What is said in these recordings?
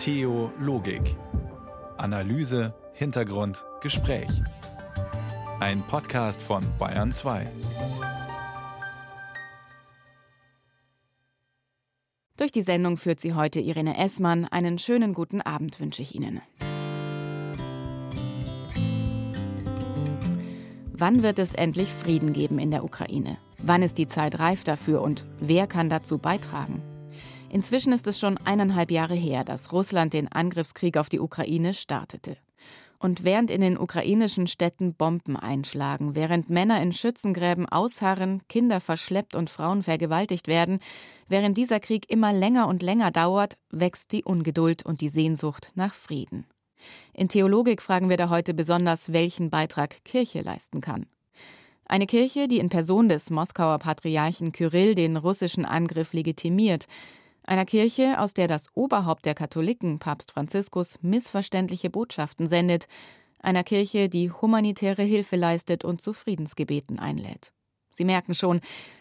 Theologik. Analyse, Hintergrund, Gespräch. Ein Podcast von Bayern 2. Durch die Sendung führt sie heute Irene Essmann. Einen schönen guten Abend wünsche ich Ihnen. Wann wird es endlich Frieden geben in der Ukraine? Wann ist die Zeit reif dafür und wer kann dazu beitragen? Inzwischen ist es schon eineinhalb Jahre her, dass Russland den Angriffskrieg auf die Ukraine startete. Und während in den ukrainischen Städten Bomben einschlagen, während Männer in Schützengräben ausharren, Kinder verschleppt und Frauen vergewaltigt werden, während dieser Krieg immer länger und länger dauert, wächst die Ungeduld und die Sehnsucht nach Frieden. In Theologik fragen wir da heute besonders, welchen Beitrag Kirche leisten kann. Eine Kirche, die in Person des Moskauer Patriarchen Kyrill den russischen Angriff legitimiert, einer Kirche, aus der das Oberhaupt der Katholiken, Papst Franziskus, missverständliche Botschaften sendet, einer Kirche, die humanitäre Hilfe leistet und zu Friedensgebeten einlädt. Sie merken schon,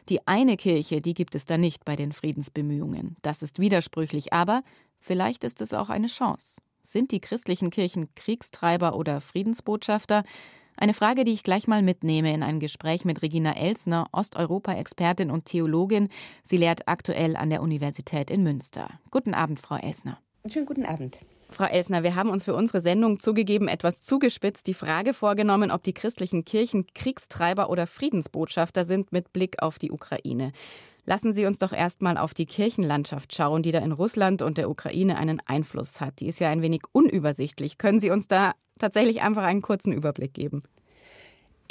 die eine Kirche, die gibt es da nicht bei den Friedensbemühungen. Das ist widersprüchlich, aber vielleicht ist es auch eine Chance. Sind die christlichen Kirchen Kriegstreiber oder Friedensbotschafter? Eine Frage, die ich gleich mal mitnehme in ein Gespräch mit Regina Elsner, Osteuropa-Expertin und Theologin. Sie lehrt aktuell an der Universität in Münster. Guten Abend, Frau Elsner. Schönen guten Abend. Frau Elsner, wir haben uns für unsere Sendung zugegeben etwas zugespitzt die Frage vorgenommen, ob die christlichen Kirchen Kriegstreiber oder Friedensbotschafter sind mit Blick auf die Ukraine. Lassen Sie uns doch erstmal auf die Kirchenlandschaft schauen, die da in Russland und der Ukraine einen Einfluss hat. Die ist ja ein wenig unübersichtlich. Können Sie uns da tatsächlich einfach einen kurzen Überblick geben?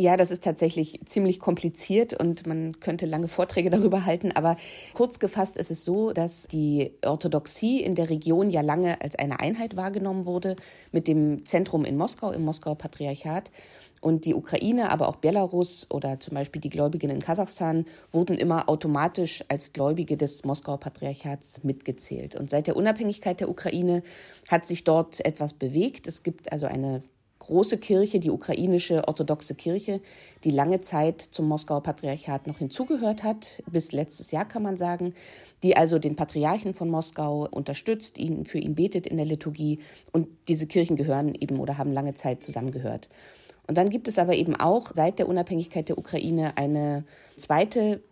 Ja, das ist tatsächlich ziemlich kompliziert und man könnte lange Vorträge darüber halten. Aber kurz gefasst ist es so, dass die Orthodoxie in der Region ja lange als eine Einheit wahrgenommen wurde mit dem Zentrum in Moskau, im Moskauer Patriarchat. Und die Ukraine, aber auch Belarus oder zum Beispiel die Gläubigen in Kasachstan wurden immer automatisch als Gläubige des Moskauer Patriarchats mitgezählt. Und seit der Unabhängigkeit der Ukraine hat sich dort etwas bewegt. Es gibt also eine große Kirche, die ukrainische orthodoxe Kirche, die lange Zeit zum Moskauer Patriarchat noch hinzugehört hat, bis letztes Jahr kann man sagen, die also den Patriarchen von Moskau unterstützt, ihn für ihn betet in der Liturgie und diese Kirchen gehören eben oder haben lange Zeit zusammengehört. Und dann gibt es aber eben auch seit der Unabhängigkeit der Ukraine eine zweite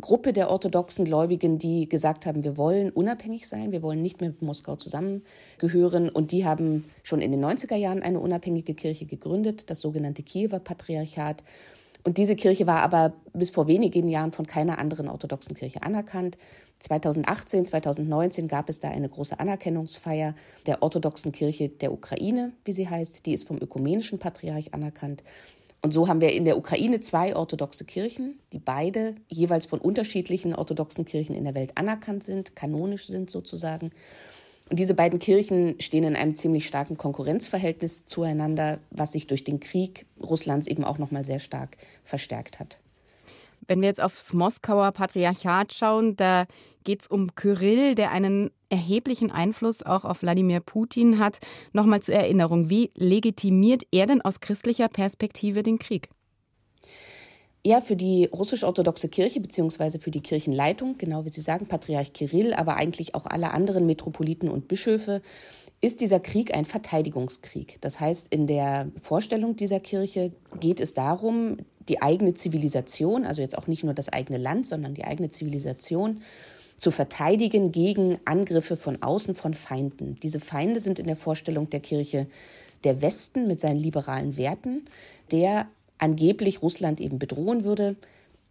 Gruppe der orthodoxen Gläubigen, die gesagt haben, wir wollen unabhängig sein, wir wollen nicht mehr mit Moskau zusammengehören. Und die haben schon in den 90er Jahren eine unabhängige Kirche gegründet, das sogenannte Kiewer Patriarchat. Und diese Kirche war aber bis vor wenigen Jahren von keiner anderen orthodoxen Kirche anerkannt. 2018, 2019 gab es da eine große Anerkennungsfeier der orthodoxen Kirche der Ukraine, wie sie heißt. Die ist vom ökumenischen Patriarch anerkannt. Und so haben wir in der Ukraine zwei orthodoxe Kirchen, die beide jeweils von unterschiedlichen orthodoxen Kirchen in der Welt anerkannt sind, kanonisch sind sozusagen. Und diese beiden Kirchen stehen in einem ziemlich starken Konkurrenzverhältnis zueinander, was sich durch den Krieg Russlands eben auch noch mal sehr stark verstärkt hat. Wenn wir jetzt aufs Moskauer Patriarchat schauen, da geht es um Kyrill, der einen erheblichen Einfluss auch auf Wladimir Putin hat. Nochmal zur Erinnerung, wie legitimiert er denn aus christlicher Perspektive den Krieg? Ja, für die russisch-orthodoxe Kirche beziehungsweise für die Kirchenleitung, genau wie Sie sagen, Patriarch Kirill, aber eigentlich auch alle anderen Metropoliten und Bischöfe, ist dieser Krieg ein Verteidigungskrieg. Das heißt, in der Vorstellung dieser Kirche geht es darum, die eigene Zivilisation, also jetzt auch nicht nur das eigene Land, sondern die eigene Zivilisation zu verteidigen gegen Angriffe von außen von Feinden. Diese Feinde sind in der Vorstellung der Kirche der Westen mit seinen liberalen Werten, der angeblich Russland eben bedrohen würde.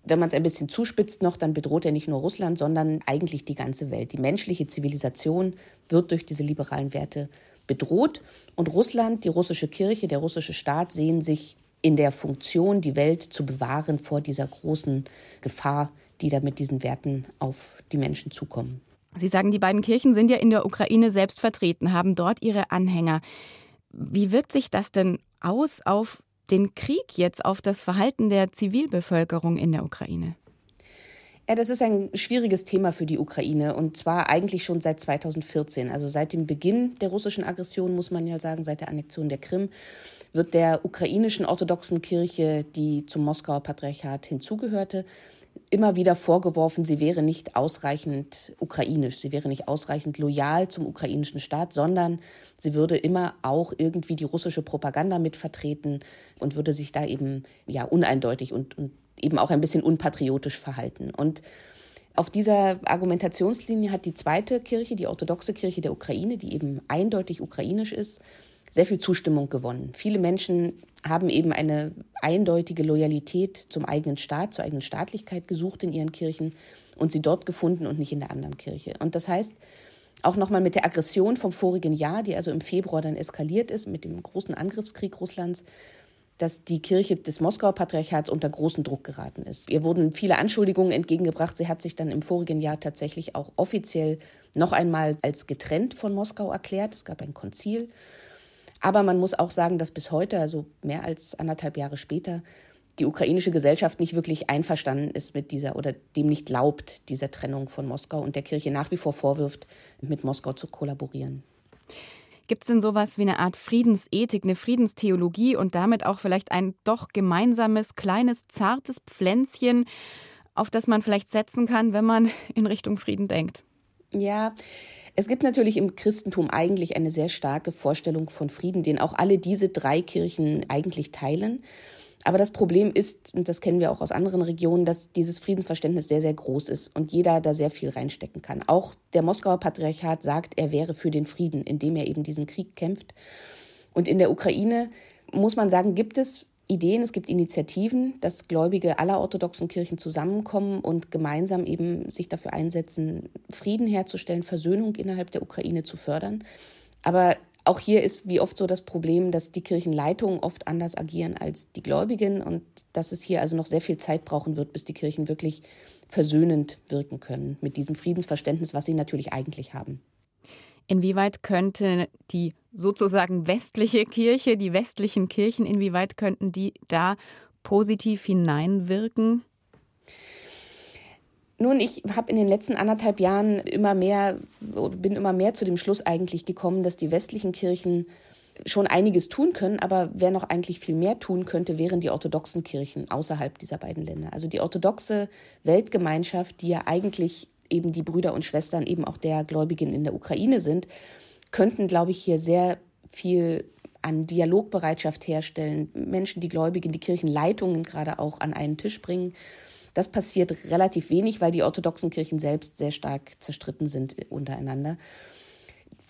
Wenn man es ein bisschen zuspitzt noch, dann bedroht er nicht nur Russland, sondern eigentlich die ganze Welt. Die menschliche Zivilisation wird durch diese liberalen Werte bedroht. Und Russland, die russische Kirche, der russische Staat sehen sich in der Funktion, die Welt zu bewahren vor dieser großen Gefahr, die da mit diesen Werten auf die Menschen zukommen. Sie sagen, die beiden Kirchen sind ja in der Ukraine selbst vertreten, haben dort ihre Anhänger. Wie wirkt sich das denn aus auf den Krieg jetzt, auf das Verhalten der Zivilbevölkerung in der Ukraine? Ja, das ist ein schwieriges Thema für die Ukraine und zwar eigentlich schon seit 2014, also seit dem Beginn der russischen Aggression, muss man ja sagen, seit der Annexion der Krim, wird der ukrainischen orthodoxen Kirche, die zum Moskauer Patriarchat hinzugehörte, immer wieder vorgeworfen, sie wäre nicht ausreichend ukrainisch, sie wäre nicht ausreichend loyal zum ukrainischen Staat, sondern sie würde immer auch irgendwie die russische Propaganda mitvertreten und würde sich da eben ja uneindeutig und, und eben auch ein bisschen unpatriotisch verhalten. Und auf dieser Argumentationslinie hat die zweite Kirche, die orthodoxe Kirche der Ukraine, die eben eindeutig ukrainisch ist, sehr viel Zustimmung gewonnen. Viele Menschen haben eben eine eindeutige Loyalität zum eigenen Staat, zur eigenen Staatlichkeit gesucht in ihren Kirchen und sie dort gefunden und nicht in der anderen Kirche. Und das heißt, auch nochmal mit der Aggression vom vorigen Jahr, die also im Februar dann eskaliert ist, mit dem großen Angriffskrieg Russlands, dass die Kirche des Moskauer Patriarchats unter großen Druck geraten ist. Ihr wurden viele Anschuldigungen entgegengebracht. Sie hat sich dann im vorigen Jahr tatsächlich auch offiziell noch einmal als getrennt von Moskau erklärt. Es gab ein Konzil. Aber man muss auch sagen, dass bis heute, also mehr als anderthalb Jahre später, die ukrainische Gesellschaft nicht wirklich einverstanden ist mit dieser oder dem nicht glaubt, dieser Trennung von Moskau und der Kirche nach wie vor vorwirft, mit Moskau zu kollaborieren. Gibt es denn sowas wie eine Art Friedensethik, eine Friedenstheologie und damit auch vielleicht ein doch gemeinsames, kleines, zartes Pflänzchen, auf das man vielleicht setzen kann, wenn man in Richtung Frieden denkt? Ja, es gibt natürlich im Christentum eigentlich eine sehr starke Vorstellung von Frieden, den auch alle diese drei Kirchen eigentlich teilen. Aber das Problem ist, und das kennen wir auch aus anderen Regionen, dass dieses Friedensverständnis sehr, sehr groß ist und jeder da sehr viel reinstecken kann. Auch der Moskauer Patriarchat sagt, er wäre für den Frieden, indem er eben diesen Krieg kämpft. Und in der Ukraine muss man sagen, gibt es Ideen, es gibt Initiativen, dass Gläubige aller orthodoxen Kirchen zusammenkommen und gemeinsam eben sich dafür einsetzen, Frieden herzustellen, Versöhnung innerhalb der Ukraine zu fördern. Aber auch hier ist wie oft so das Problem, dass die Kirchenleitungen oft anders agieren als die Gläubigen und dass es hier also noch sehr viel Zeit brauchen wird, bis die Kirchen wirklich versöhnend wirken können mit diesem Friedensverständnis, was sie natürlich eigentlich haben. Inwieweit könnte die sozusagen westliche Kirche, die westlichen Kirchen, inwieweit könnten die da positiv hineinwirken? Nun, ich habe in den letzten anderthalb Jahren immer mehr, bin immer mehr zu dem Schluss eigentlich gekommen, dass die westlichen Kirchen schon einiges tun können, aber wer noch eigentlich viel mehr tun könnte, wären die orthodoxen Kirchen außerhalb dieser beiden Länder. Also die orthodoxe Weltgemeinschaft, die ja eigentlich eben die Brüder und Schwestern eben auch der Gläubigen in der Ukraine sind, könnten, glaube ich, hier sehr viel an Dialogbereitschaft herstellen, Menschen, die Gläubigen, die Kirchenleitungen gerade auch an einen Tisch bringen. Das passiert relativ wenig, weil die orthodoxen Kirchen selbst sehr stark zerstritten sind untereinander.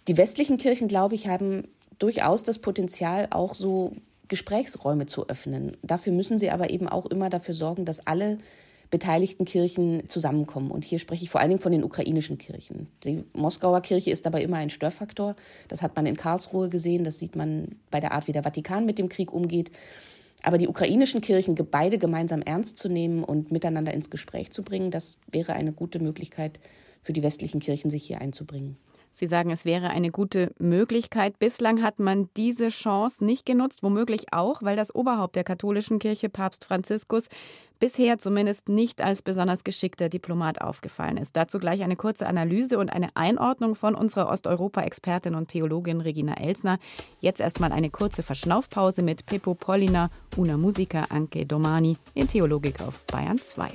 Die westlichen Kirchen, glaube ich, haben durchaus das Potenzial, auch so Gesprächsräume zu öffnen. Dafür müssen sie aber eben auch immer dafür sorgen, dass alle beteiligten Kirchen zusammenkommen. Und hier spreche ich vor allen Dingen von den ukrainischen Kirchen. Die Moskauer Kirche ist dabei immer ein Störfaktor. Das hat man in Karlsruhe gesehen, das sieht man bei der Art, wie der Vatikan mit dem Krieg umgeht. Aber die ukrainischen Kirchen beide gemeinsam ernst zu nehmen und miteinander ins Gespräch zu bringen, das wäre eine gute Möglichkeit für die westlichen Kirchen, sich hier einzubringen. Sie sagen, es wäre eine gute Möglichkeit. Bislang hat man diese Chance nicht genutzt, womöglich auch, weil das Oberhaupt der katholischen Kirche, Papst Franziskus, bisher zumindest nicht als besonders geschickter Diplomat aufgefallen ist. Dazu gleich eine kurze Analyse und eine Einordnung von unserer Osteuropa-Expertin und Theologin Regina Elsner. Jetzt erstmal eine kurze Verschnaufpause mit Pippo Pollina, una musica anche domani in Theologik auf Bayern 2.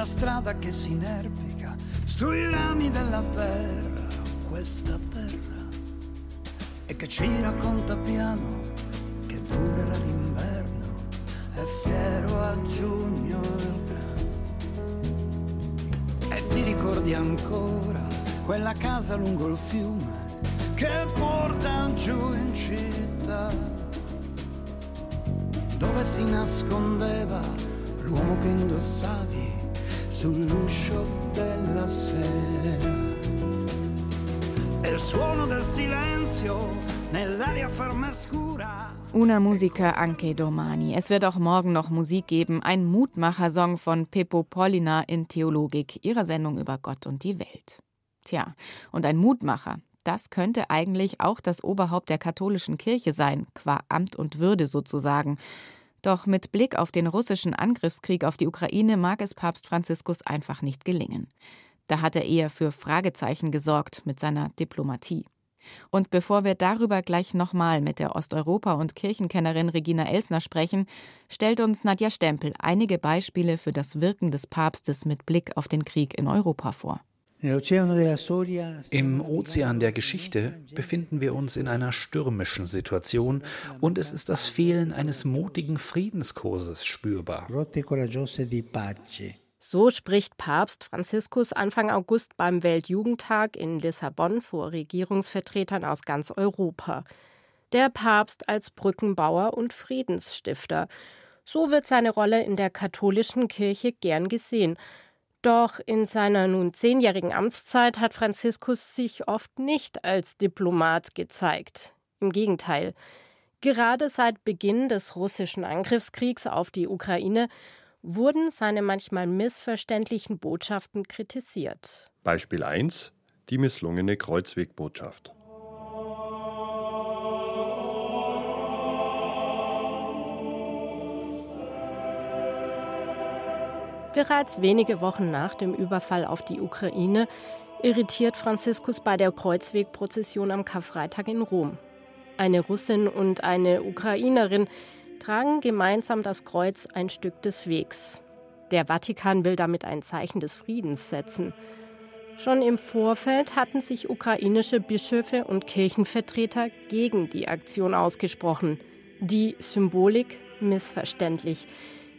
Una strada che si inerpica sui rami della terra, questa terra, e che ci racconta piano che durerà l'inverno, è fiero a giugno il grano. E ti ricordi ancora quella casa lungo il fiume che porta giù in città, dove si nascondeva l'uomo che indossavi sull'uscio della sera. E il suono del silenzio nell'aria ferma scura. Una Musica anche domani. Es wird auch morgen noch Musik geben. Ein Mutmacher-Song von Pippo Pollina in Theologik, ihrer Sendung über Gott und die Welt. Tja, und ein Mutmacher, Das könnte eigentlich auch das Oberhaupt der katholischen Kirche sein, qua Amt und Würde sozusagen. Doch mit Blick auf den russischen Angriffskrieg auf die Ukraine mag es Papst Franziskus einfach nicht gelingen. Da hat er eher für Fragezeichen gesorgt mit seiner Diplomatie. Und bevor wir darüber gleich nochmal mit der Osteuropa- und Kirchenkennerin Regina Elsner sprechen, stellt uns Nadja Stempel einige Beispiele für das Wirken des Papstes mit Blick auf den Krieg in Europa vor. Im Ozean der Geschichte befinden wir uns in einer stürmischen Situation und es ist das Fehlen eines mutigen Friedenskurses spürbar. So spricht Papst Franziskus Anfang August beim Weltjugendtag in Lissabon vor Regierungsvertretern aus ganz Europa. Der Papst als Brückenbauer und Friedensstifter. So wird seine Rolle in der katholischen Kirche gern gesehen. Doch in seiner nun zehnjährigen Amtszeit hat Franziskus sich oft nicht als Diplomat gezeigt. Im Gegenteil. Gerade seit Beginn des russischen Angriffskriegs auf die Ukraine wurden seine manchmal missverständlichen Botschaften kritisiert. Beispiel 1. Die misslungene Kreuzwegbotschaft. Bereits wenige Wochen nach dem Überfall auf die Ukraine irritiert Franziskus bei der Kreuzwegprozession am Karfreitag in Rom. Eine Russin und eine Ukrainerin tragen gemeinsam das Kreuz ein Stück des Wegs. Der Vatikan will damit ein Zeichen des Friedens setzen. Schon im Vorfeld hatten sich ukrainische Bischöfe und Kirchenvertreter gegen die Aktion ausgesprochen. Die Symbolik missverständlich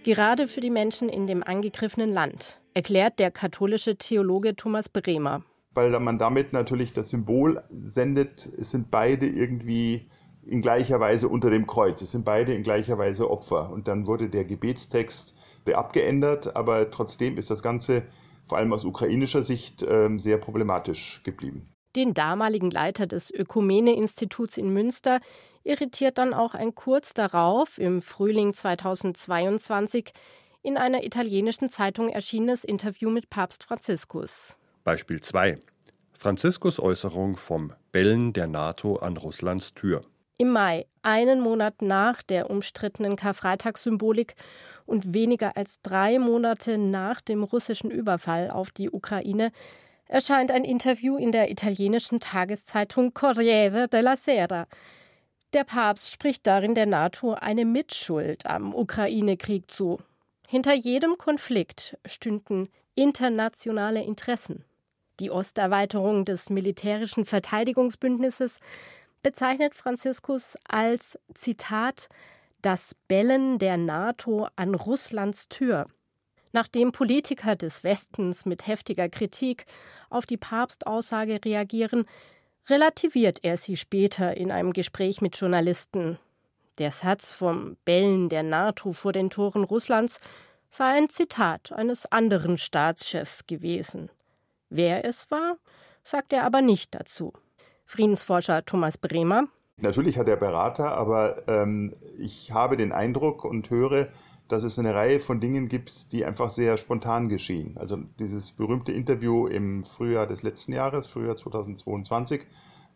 gerade für die Menschen in dem angegriffenen Land, erklärt der katholische Theologe Thomas Bremer. Weil man damit natürlich das Symbol sendet, es sind beide irgendwie in gleicher Weise unter dem Kreuz. Es sind beide in gleicher Weise Opfer. Und dann wurde der Gebetstext abgeändert, aber trotzdem ist das Ganze vor allem aus ukrainischer Sicht ähm, sehr problematisch geblieben. Den damaligen Leiter des Ökumene-Instituts in Münster irritiert dann auch ein kurz darauf, im Frühling 2022, in einer italienischen Zeitung erschienenes Interview mit Papst Franziskus. Beispiel 2. Franziskus Äußerung vom Bellen der NATO an Russlands Tür. Im Mai, einen Monat nach der umstrittenen Karfreitagssymbolik und weniger als drei Monate nach dem russischen Überfall auf die Ukraine, erscheint ein Interview in der italienischen Tageszeitung Corriere della Sera. Der Papst spricht darin der NATO eine Mitschuld am Ukraine-Krieg zu. Hinter jedem Konflikt stünden internationale Interessen. Die Osterweiterung des militärischen Verteidigungsbündnisses bezeichnet Franziskus als Zitat das Bellen der NATO an Russlands Tür Nachdem Politiker des Westens mit heftiger Kritik auf die Papstaussage reagieren, relativiert er sie später in einem Gespräch mit Journalisten. Der Satz vom Bellen der NATO vor den Toren Russlands sei ein Zitat eines anderen Staatschefs gewesen. Wer es war, sagt er aber nicht dazu. Friedensforscher Thomas Bremer. Natürlich hat er Berater, aber ähm, ich habe den Eindruck und höre, dass es eine Reihe von Dingen gibt, die einfach sehr spontan geschehen. Also dieses berühmte Interview im Frühjahr des letzten Jahres, Frühjahr 2022,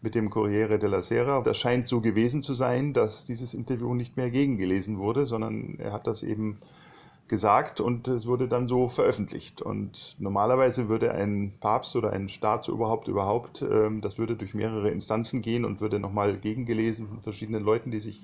mit dem Corriere della Sera. Das scheint so gewesen zu sein, dass dieses Interview nicht mehr gegengelesen wurde, sondern er hat das eben gesagt und es wurde dann so veröffentlicht. Und normalerweise würde ein Papst oder ein Staat so überhaupt überhaupt, ähm, das würde durch mehrere Instanzen gehen und würde nochmal gegengelesen von verschiedenen Leuten, die sich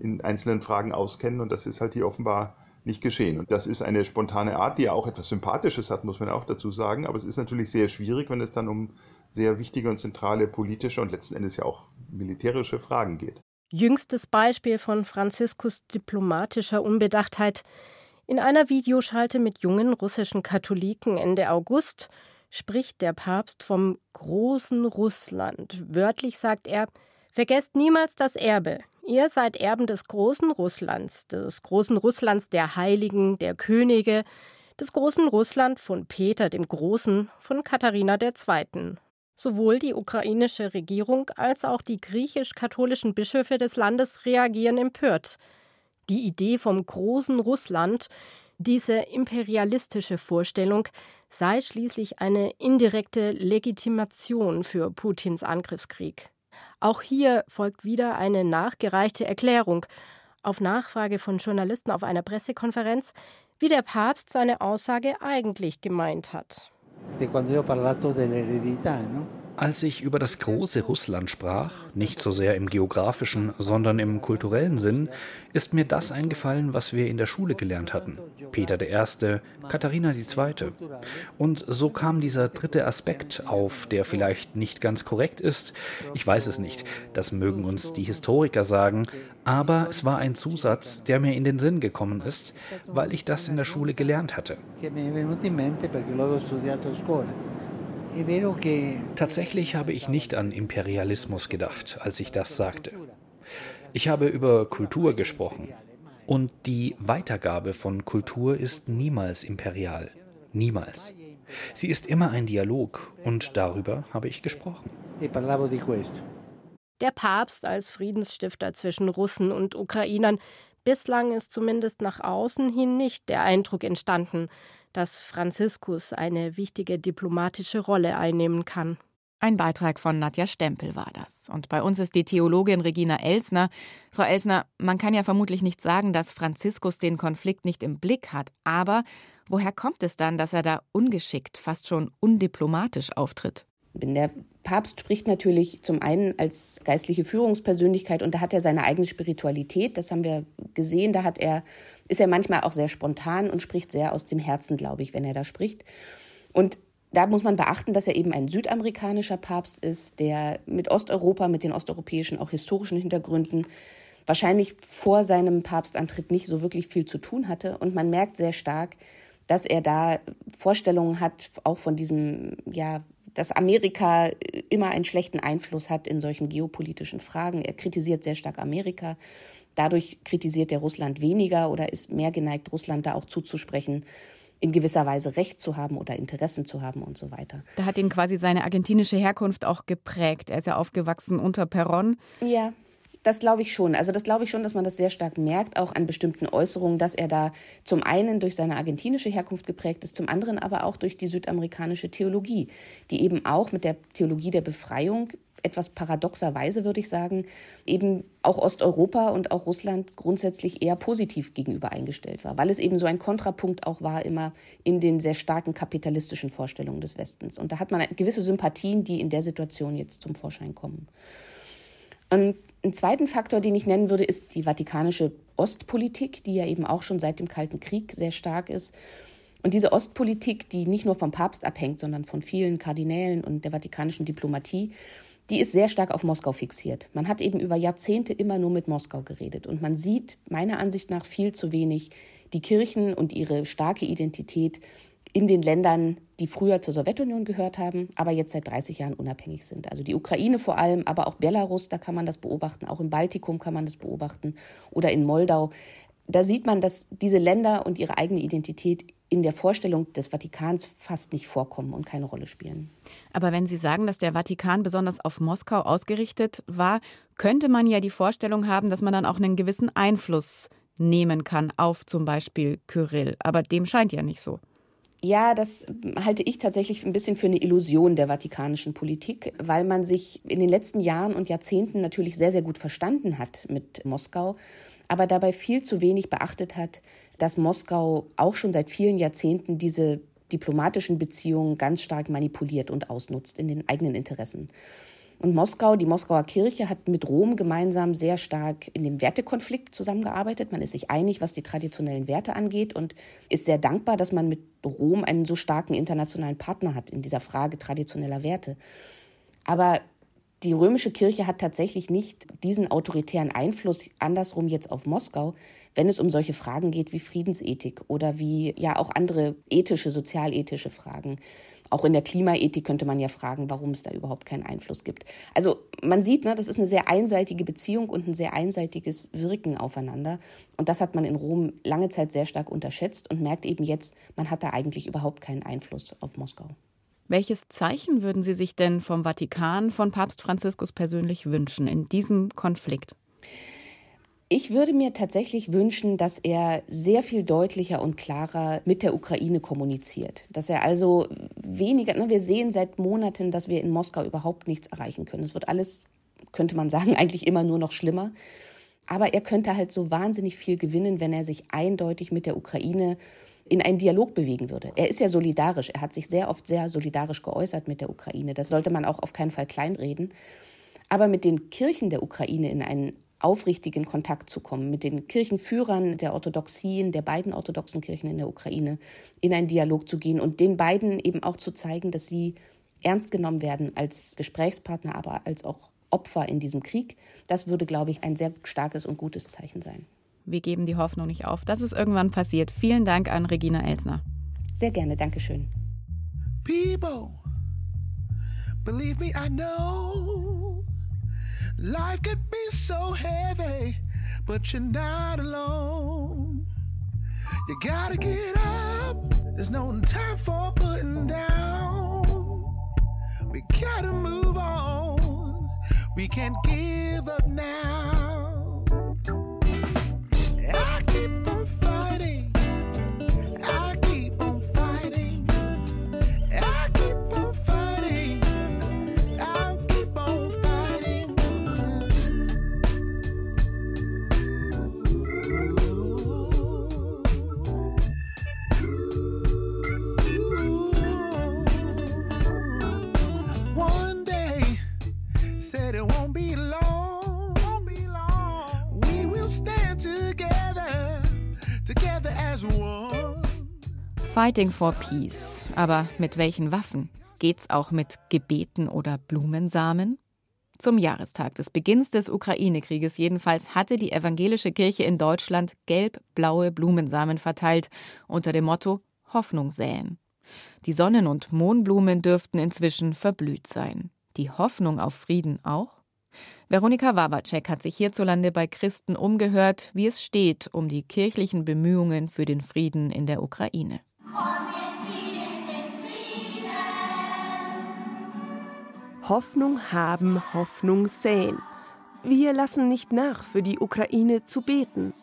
in einzelnen Fragen auskennen. Und das ist halt hier offenbar nicht geschehen. Und das ist eine spontane Art, die ja auch etwas Sympathisches hat, muss man auch dazu sagen. Aber es ist natürlich sehr schwierig, wenn es dann um sehr wichtige und zentrale politische und letzten Endes ja auch militärische Fragen geht. Jüngstes Beispiel von Franziskus diplomatischer Unbedachtheit. In einer Videoschalte mit jungen russischen Katholiken Ende August spricht der Papst vom großen Russland. Wörtlich sagt er, vergesst niemals das Erbe, Ihr seid Erben des großen Russlands, des großen Russlands der Heiligen, der Könige, des großen Russland von Peter dem Großen, von Katharina II. Sowohl die ukrainische Regierung als auch die griechisch-katholischen Bischöfe des Landes reagieren empört. Die Idee vom großen Russland, Diese imperialistische Vorstellung sei schließlich eine indirekte Legitimation für Putins Angriffskrieg. Auch hier folgt wieder eine nachgereichte Erklärung auf Nachfrage von Journalisten auf einer Pressekonferenz, wie der Papst seine Aussage eigentlich gemeint hat. Als ich über das große Russland sprach, nicht so sehr im geografischen, sondern im kulturellen Sinn, ist mir das eingefallen, was wir in der Schule gelernt hatten. Peter I., Katharina II. Und so kam dieser dritte Aspekt auf, der vielleicht nicht ganz korrekt ist. Ich weiß es nicht, das mögen uns die Historiker sagen, aber es war ein Zusatz, der mir in den Sinn gekommen ist, weil ich das in der Schule gelernt hatte. Tatsächlich habe ich nicht an Imperialismus gedacht, als ich das sagte. Ich habe über Kultur gesprochen. Und die Weitergabe von Kultur ist niemals imperial. Niemals. Sie ist immer ein Dialog und darüber habe ich gesprochen. Der Papst als Friedensstifter zwischen Russen und Ukrainern. Bislang ist zumindest nach außen hin nicht der Eindruck entstanden, dass Franziskus eine wichtige diplomatische Rolle einnehmen kann. Ein Beitrag von Nadja Stempel war das. Und bei uns ist die Theologin Regina Elsner. Frau Elsner, man kann ja vermutlich nicht sagen, dass Franziskus den Konflikt nicht im Blick hat. Aber woher kommt es dann, dass er da ungeschickt, fast schon undiplomatisch auftritt? Der Papst spricht natürlich zum einen als geistliche Führungspersönlichkeit und da hat er seine eigene Spiritualität. Das haben wir gesehen. Da hat er ist er manchmal auch sehr spontan und spricht sehr aus dem Herzen, glaube ich, wenn er da spricht. Und da muss man beachten, dass er eben ein südamerikanischer Papst ist, der mit Osteuropa, mit den osteuropäischen, auch historischen Hintergründen wahrscheinlich vor seinem Papstantritt nicht so wirklich viel zu tun hatte. Und man merkt sehr stark, dass er da Vorstellungen hat, auch von diesem, ja, dass Amerika immer einen schlechten Einfluss hat in solchen geopolitischen Fragen. Er kritisiert sehr stark Amerika Dadurch kritisiert er Russland weniger oder ist mehr geneigt, Russland da auch zuzusprechen, in gewisser Weise Recht zu haben oder Interessen zu haben und so weiter. Da hat ihn quasi seine argentinische Herkunft auch geprägt. Er ist ja aufgewachsen unter Perón. Ja, das glaube ich schon. Also das glaube ich schon, dass man das sehr stark merkt, auch an bestimmten Äußerungen, dass er da zum einen durch seine argentinische Herkunft geprägt ist, zum anderen aber auch durch die südamerikanische Theologie, die eben auch mit der Theologie der Befreiung etwas paradoxerweise, würde ich sagen, eben auch Osteuropa und auch Russland grundsätzlich eher positiv gegenüber eingestellt war, weil es eben so ein Kontrapunkt auch war immer in den sehr starken kapitalistischen Vorstellungen des Westens. Und da hat man gewisse Sympathien, die in der Situation jetzt zum Vorschein kommen. Und einen zweiten Faktor, den ich nennen würde, ist die vatikanische Ostpolitik, die ja eben auch schon seit dem Kalten Krieg sehr stark ist. Und diese Ostpolitik, die nicht nur vom Papst abhängt, sondern von vielen Kardinälen und der vatikanischen Diplomatie, die ist sehr stark auf Moskau fixiert. Man hat eben über Jahrzehnte immer nur mit Moskau geredet. Und man sieht meiner Ansicht nach viel zu wenig die Kirchen und ihre starke Identität in den Ländern, die früher zur Sowjetunion gehört haben, aber jetzt seit 30 Jahren unabhängig sind. Also die Ukraine vor allem, aber auch Belarus, da kann man das beobachten, auch im Baltikum kann man das beobachten oder in Moldau. Da sieht man, dass diese Länder und ihre eigene Identität in der Vorstellung des Vatikans fast nicht vorkommen und keine Rolle spielen. Aber wenn Sie sagen, dass der Vatikan besonders auf Moskau ausgerichtet war, könnte man ja die Vorstellung haben, dass man dann auch einen gewissen Einfluss nehmen kann auf zum Beispiel Kyrill. Aber dem scheint ja nicht so. Ja, das halte ich tatsächlich ein bisschen für eine Illusion der vatikanischen Politik, weil man sich in den letzten Jahren und Jahrzehnten natürlich sehr, sehr gut verstanden hat mit Moskau, aber dabei viel zu wenig beachtet hat, dass Moskau auch schon seit vielen Jahrzehnten diese diplomatischen Beziehungen ganz stark manipuliert und ausnutzt in den eigenen Interessen. Und Moskau, die Moskauer Kirche hat mit Rom gemeinsam sehr stark in dem Wertekonflikt zusammengearbeitet. Man ist sich einig, was die traditionellen Werte angeht und ist sehr dankbar, dass man mit Rom einen so starken internationalen Partner hat in dieser Frage traditioneller Werte. Aber die römische Kirche hat tatsächlich nicht diesen autoritären Einfluss andersrum jetzt auf Moskau, wenn es um solche Fragen geht wie Friedensethik oder wie ja auch andere ethische, sozialethische Fragen. Auch in der Klimaethik könnte man ja fragen, warum es da überhaupt keinen Einfluss gibt. Also man sieht, ne, das ist eine sehr einseitige Beziehung und ein sehr einseitiges Wirken aufeinander. Und das hat man in Rom lange Zeit sehr stark unterschätzt und merkt eben jetzt, man hat da eigentlich überhaupt keinen Einfluss auf Moskau. Welches Zeichen würden Sie sich denn vom Vatikan, von Papst Franziskus persönlich wünschen in diesem Konflikt? Ich würde mir tatsächlich wünschen, dass er sehr viel deutlicher und klarer mit der Ukraine kommuniziert. Dass er also weniger, ne, wir sehen seit Monaten, dass wir in Moskau überhaupt nichts erreichen können. Es wird alles, könnte man sagen, eigentlich immer nur noch schlimmer. Aber er könnte halt so wahnsinnig viel gewinnen, wenn er sich eindeutig mit der Ukraine in einen Dialog bewegen würde. Er ist ja solidarisch. Er hat sich sehr oft sehr solidarisch geäußert mit der Ukraine. Das sollte man auch auf keinen Fall kleinreden. Aber mit den Kirchen der Ukraine in einen aufrichtigen Kontakt zu kommen, mit den Kirchenführern der Orthodoxien, der beiden orthodoxen Kirchen in der Ukraine, in einen Dialog zu gehen und den beiden eben auch zu zeigen, dass sie ernst genommen werden als Gesprächspartner, aber als auch Opfer in diesem Krieg. Das würde, glaube ich, ein sehr starkes und gutes Zeichen sein. Wir geben die Hoffnung nicht auf, dass es irgendwann passiert. Vielen Dank an Regina Elsner. Sehr gerne, Dankeschön. People, believe me, I know. Life could be so heavy, but you're not alone. You gotta get up, there's no time for putting down. We gotta move on, we can't give up now. Fighting for Peace. Aber mit welchen Waffen? Geht's auch mit Gebeten oder Blumensamen? Zum Jahrestag des Beginns des Ukraine-Krieges jedenfalls hatte die evangelische Kirche in Deutschland gelb-blaue Blumensamen verteilt unter dem Motto Hoffnung säen. Die Sonnen- und Mohnblumen dürften inzwischen verblüht sein. Die Hoffnung auf Frieden auch? Veronika Wawacek hat sich hierzulande bei Christen umgehört, wie es steht um die kirchlichen Bemühungen für den Frieden in der Ukraine. Hoffnung haben, Hoffnung säen. Wir lassen nicht nach, für die Ukraine zu beten.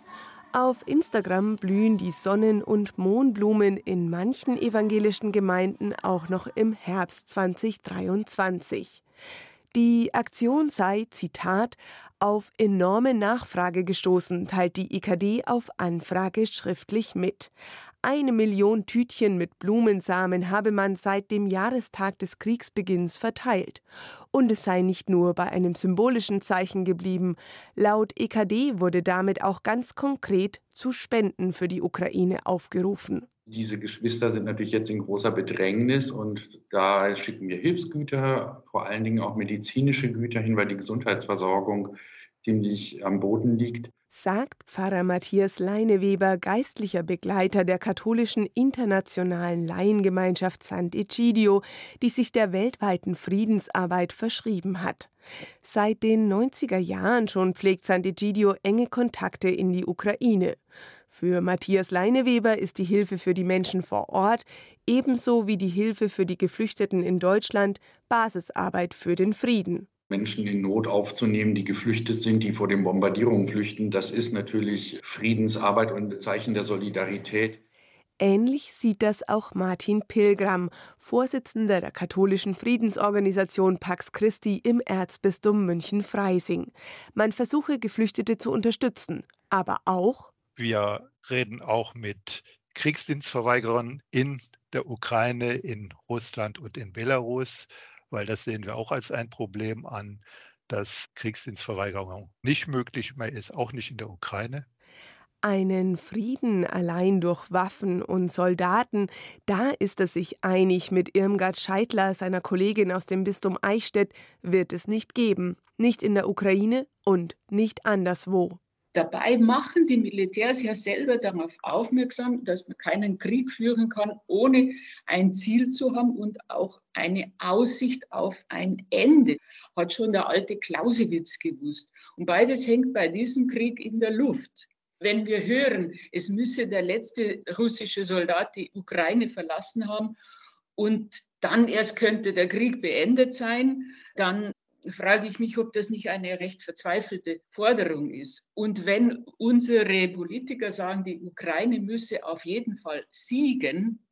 Auf Instagram blühen die Sonnen- und Mohnblumen in manchen evangelischen Gemeinden auch noch im Herbst 2023. Die Aktion sei, Zitat, auf enorme Nachfrage gestoßen, teilt die IKD auf Anfrage schriftlich mit. Eine Million Tütchen mit Blumensamen habe man seit dem Jahrestag des Kriegsbeginns verteilt. Und es sei nicht nur bei einem symbolischen Zeichen geblieben. Laut EKD wurde damit auch ganz konkret zu Spenden für die Ukraine aufgerufen. Diese Geschwister sind natürlich jetzt in großer Bedrängnis und da schicken wir Hilfsgüter, vor allen Dingen auch medizinische Güter hin, weil die Gesundheitsversorgung ziemlich am Boden liegt sagt Pfarrer Matthias Leineweber, geistlicher Begleiter der katholischen internationalen Laiengemeinschaft Sant'Egidio, die sich der weltweiten Friedensarbeit verschrieben hat. Seit den 90er Jahren schon pflegt Sant'Egidio enge Kontakte in die Ukraine. Für Matthias Leineweber ist die Hilfe für die Menschen vor Ort ebenso wie die Hilfe für die Geflüchteten in Deutschland Basisarbeit für den Frieden. Menschen in Not aufzunehmen, die geflüchtet sind, die vor den Bombardierungen flüchten. Das ist natürlich Friedensarbeit und ein Zeichen der Solidarität. Ähnlich sieht das auch Martin Pilgram, Vorsitzender der katholischen Friedensorganisation Pax Christi im Erzbistum München-Freising. Man versuche, Geflüchtete zu unterstützen, aber auch. Wir reden auch mit Kriegsdienstverweigerern in der Ukraine, in Russland und in Belarus weil das sehen wir auch als ein Problem an, dass Kriegsdienstverweigerung nicht möglich mehr ist, auch nicht in der Ukraine. Einen Frieden allein durch Waffen und Soldaten, da ist er sich einig mit Irmgard Scheidler, seiner Kollegin aus dem Bistum Eichstätt, wird es nicht geben. Nicht in der Ukraine und nicht anderswo. Dabei machen die Militärs ja selber darauf aufmerksam, dass man keinen Krieg führen kann, ohne ein Ziel zu haben und auch eine Aussicht auf ein Ende. Hat schon der alte Clausewitz gewusst. Und beides hängt bei diesem Krieg in der Luft. Wenn wir hören, es müsse der letzte russische Soldat die Ukraine verlassen haben und dann erst könnte der Krieg beendet sein, dann frage ich mich, ob das nicht eine recht verzweifelte Forderung ist. Und wenn unsere Politiker sagen, die Ukraine müsse auf jeden Fall siegen,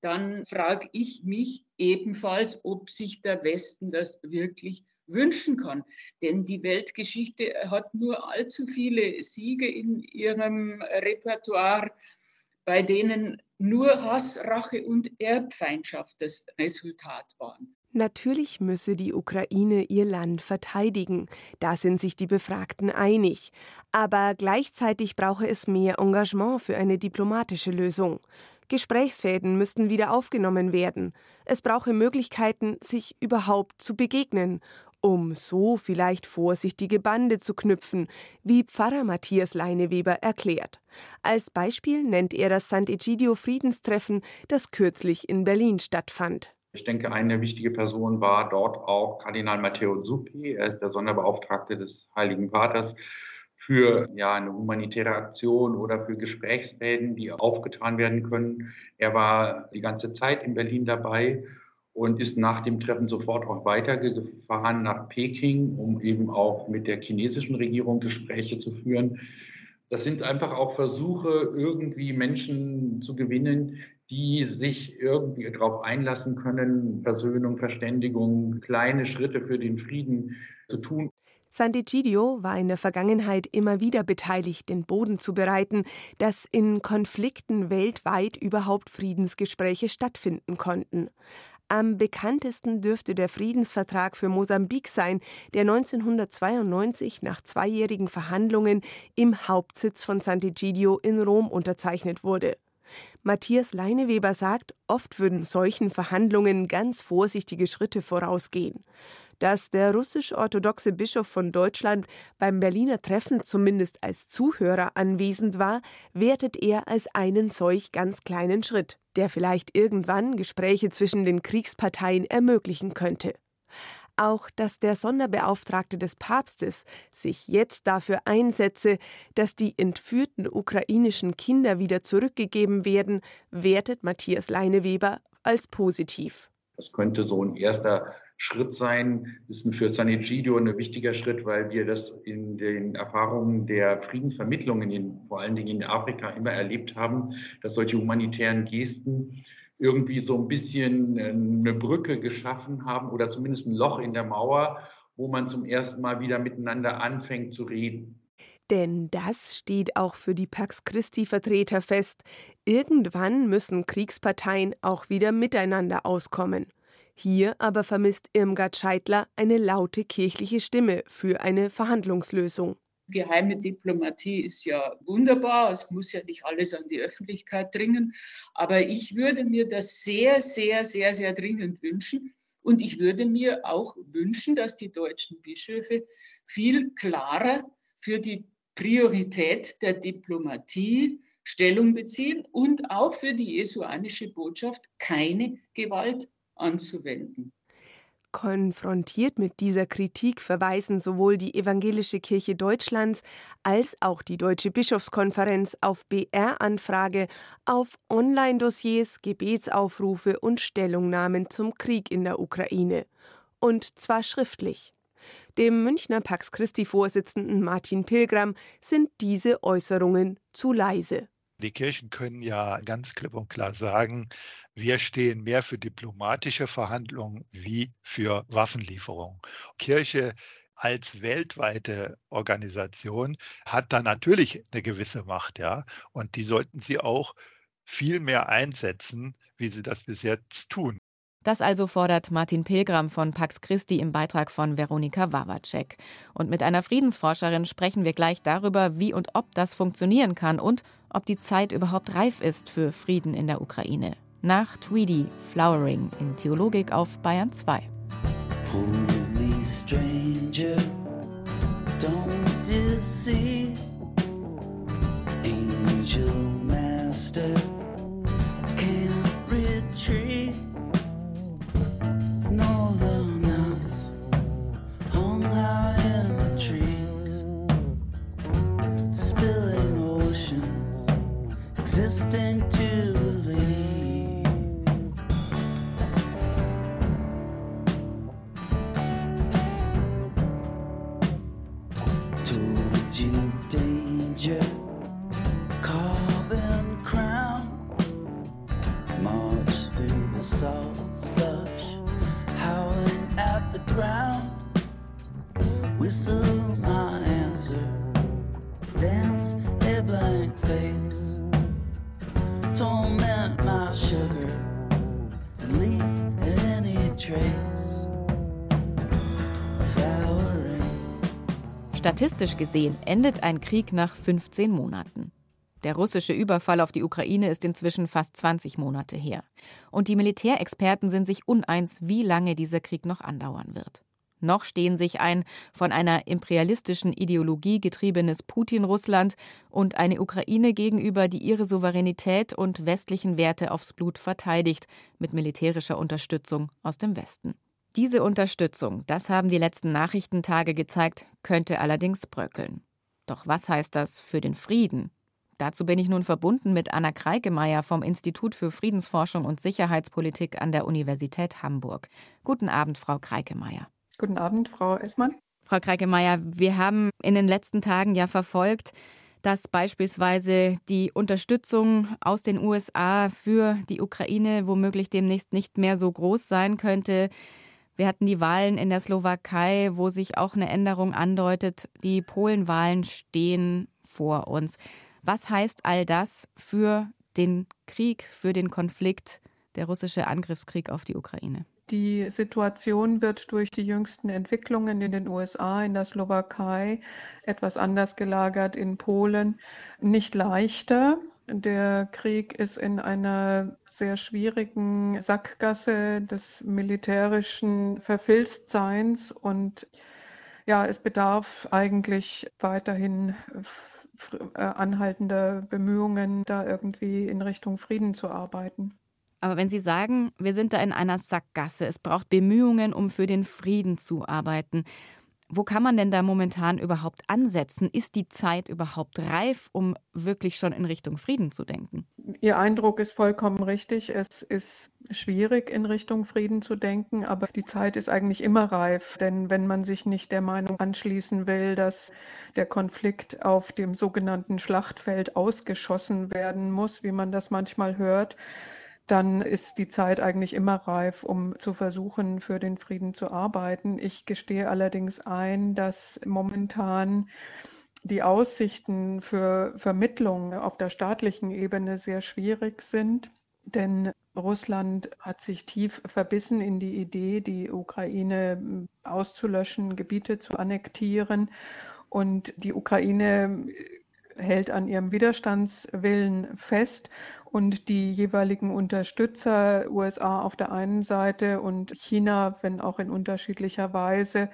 dann frage ich mich ebenfalls, ob sich der Westen das wirklich wünschen kann. Denn die Weltgeschichte hat nur allzu viele Siege in ihrem Repertoire, bei denen nur Hass, Rache und Erbfeindschaft das Resultat waren. Natürlich müsse die Ukraine ihr Land verteidigen, da sind sich die Befragten einig. Aber gleichzeitig brauche es mehr Engagement für eine diplomatische Lösung. Gesprächsfäden müssten wieder aufgenommen werden. Es brauche Möglichkeiten, sich überhaupt zu begegnen, um so vielleicht vorsichtige Bande zu knüpfen, wie Pfarrer Matthias Leineweber erklärt. Als Beispiel nennt er das Sant'Egidio Friedenstreffen, das kürzlich in Berlin stattfand. Ich denke, eine wichtige Person war dort auch Kardinal Matteo Zuppi. Er ist der Sonderbeauftragte des Heiligen Vaters für ja, eine humanitäre Aktion oder für Gesprächsfäden, die aufgetan werden können. Er war die ganze Zeit in Berlin dabei und ist nach dem Treffen sofort auch weitergefahren nach Peking, um eben auch mit der chinesischen Regierung Gespräche zu führen. Das sind einfach auch Versuche, irgendwie Menschen zu gewinnen, die sich irgendwie darauf einlassen können, Versöhnung, Verständigung, kleine Schritte für den Frieden zu tun. Sant'Egidio war in der Vergangenheit immer wieder beteiligt, den Boden zu bereiten, dass in Konflikten weltweit überhaupt Friedensgespräche stattfinden konnten. Am bekanntesten dürfte der Friedensvertrag für Mosambik sein, der 1992 nach zweijährigen Verhandlungen im Hauptsitz von Sant'Egidio in Rom unterzeichnet wurde. Matthias Leineweber sagt, oft würden solchen Verhandlungen ganz vorsichtige Schritte vorausgehen. Dass der russisch-orthodoxe Bischof von Deutschland beim Berliner Treffen zumindest als Zuhörer anwesend war, wertet er als einen solch ganz kleinen Schritt, der vielleicht irgendwann Gespräche zwischen den Kriegsparteien ermöglichen könnte auch, dass der Sonderbeauftragte des Papstes sich jetzt dafür einsetze, dass die entführten ukrainischen Kinder wieder zurückgegeben werden, wertet Matthias Leineweber als positiv. Das könnte so ein erster Schritt sein. Das ist für San Egidio ein wichtiger Schritt, weil wir das in den Erfahrungen der Friedensvermittlung, in, vor allen Dingen in Afrika, immer erlebt haben, dass solche humanitären Gesten irgendwie so ein bisschen äh, eine Brücke geschaffen haben oder zumindest ein Loch in der Mauer, wo man zum ersten Mal wieder miteinander anfängt zu reden. Denn das steht auch für die Pax Christi-Vertreter fest. Irgendwann müssen Kriegsparteien auch wieder miteinander auskommen. Hier aber vermisst Irmgard Scheidler eine laute kirchliche Stimme für eine Verhandlungslösung geheime Diplomatie ist ja wunderbar, es muss ja nicht alles an die Öffentlichkeit dringen, aber ich würde mir das sehr, sehr, sehr, sehr dringend wünschen. Und ich würde mir auch wünschen, dass die deutschen Bischöfe viel klarer für die Priorität der Diplomatie Stellung beziehen und auch für die jesuanische Botschaft keine Gewalt anzuwenden. Konfrontiert mit dieser Kritik verweisen sowohl die Evangelische Kirche Deutschlands als auch die Deutsche Bischofskonferenz auf BR-Anfrage auf Online-Dossiers, Gebetsaufrufe und Stellungnahmen zum Krieg in der Ukraine. Und zwar schriftlich. Dem Münchner Pax Christi-Vorsitzenden Martin Pilgram sind diese Äußerungen zu leise. Die Kirchen können ja ganz klipp und klar sagen, wir stehen mehr für diplomatische Verhandlungen wie für Waffenlieferungen. Kirche als weltweite Organisation hat da natürlich eine gewisse Macht, ja. Und die sollten sie auch viel mehr einsetzen, wie sie das bis jetzt tun. Das also fordert Martin Pilgram von Pax Christi im Beitrag von Veronika Wawacek. Und mit einer Friedensforscherin sprechen wir gleich darüber, wie und ob das funktionieren kann und ob die Zeit überhaupt reif ist für Frieden in der Ukraine. Nach Tweedy Flowering in Theologik auf Bayern 2. Holy stranger, don't deceive. Statistisch gesehen endet ein Krieg nach 15 Monaten. Der russische Überfall auf die Ukraine ist inzwischen fast 20 Monate her. Und die Militärexperten sind sich uneins, wie lange dieser Krieg noch andauern wird. Noch stehen sich ein von einer imperialistischen Ideologie getriebenes Putin-Russland und eine Ukraine gegenüber, die ihre Souveränität und westlichen Werte aufs Blut verteidigt, mit militärischer Unterstützung aus dem Westen. Diese Unterstützung, das haben die letzten Nachrichtentage gezeigt, könnte allerdings bröckeln. Doch was heißt das für den Frieden? Dazu bin ich nun verbunden mit Anna Kreikemeier vom Institut für Friedensforschung und Sicherheitspolitik an der Universität Hamburg. Guten Abend, Frau Kreikemeier. Guten Abend, Frau Essmann. Frau Kreikemeier, wir haben in den letzten Tagen ja verfolgt, dass beispielsweise die Unterstützung aus den USA für die Ukraine womöglich demnächst nicht mehr so groß sein könnte. Wir hatten die Wahlen in der Slowakei, wo sich auch eine Änderung andeutet. Die Polenwahlen stehen vor uns. Was heißt all das für den Krieg, für den Konflikt, der russische Angriffskrieg auf die Ukraine? Die Situation wird durch die jüngsten Entwicklungen in den USA, in der Slowakei, etwas anders gelagert in Polen, nicht leichter. Der Krieg ist in einer sehr schwierigen Sackgasse des militärischen Verfilztseins und ja, es bedarf eigentlich weiterhin äh, anhaltender Bemühungen, da irgendwie in Richtung Frieden zu arbeiten. Aber wenn Sie sagen, wir sind da in einer Sackgasse, es braucht Bemühungen, um für den Frieden zu arbeiten, wo kann man denn da momentan überhaupt ansetzen? Ist die Zeit überhaupt reif, um wirklich schon in Richtung Frieden zu denken? Ihr Eindruck ist vollkommen richtig. Es ist schwierig, in Richtung Frieden zu denken, aber die Zeit ist eigentlich immer reif. Denn wenn man sich nicht der Meinung anschließen will, dass der Konflikt auf dem sogenannten Schlachtfeld ausgeschossen werden muss, wie man das manchmal hört, dann ist die Zeit eigentlich immer reif, um zu versuchen, für den Frieden zu arbeiten. Ich gestehe allerdings ein, dass momentan die Aussichten für Vermittlung auf der staatlichen Ebene sehr schwierig sind, denn Russland hat sich tief verbissen in die Idee, die Ukraine auszulöschen, Gebiete zu annektieren. Und die Ukraine hält an ihrem Widerstandswillen fest und die jeweiligen Unterstützer, USA auf der einen Seite und China, wenn auch in unterschiedlicher Weise,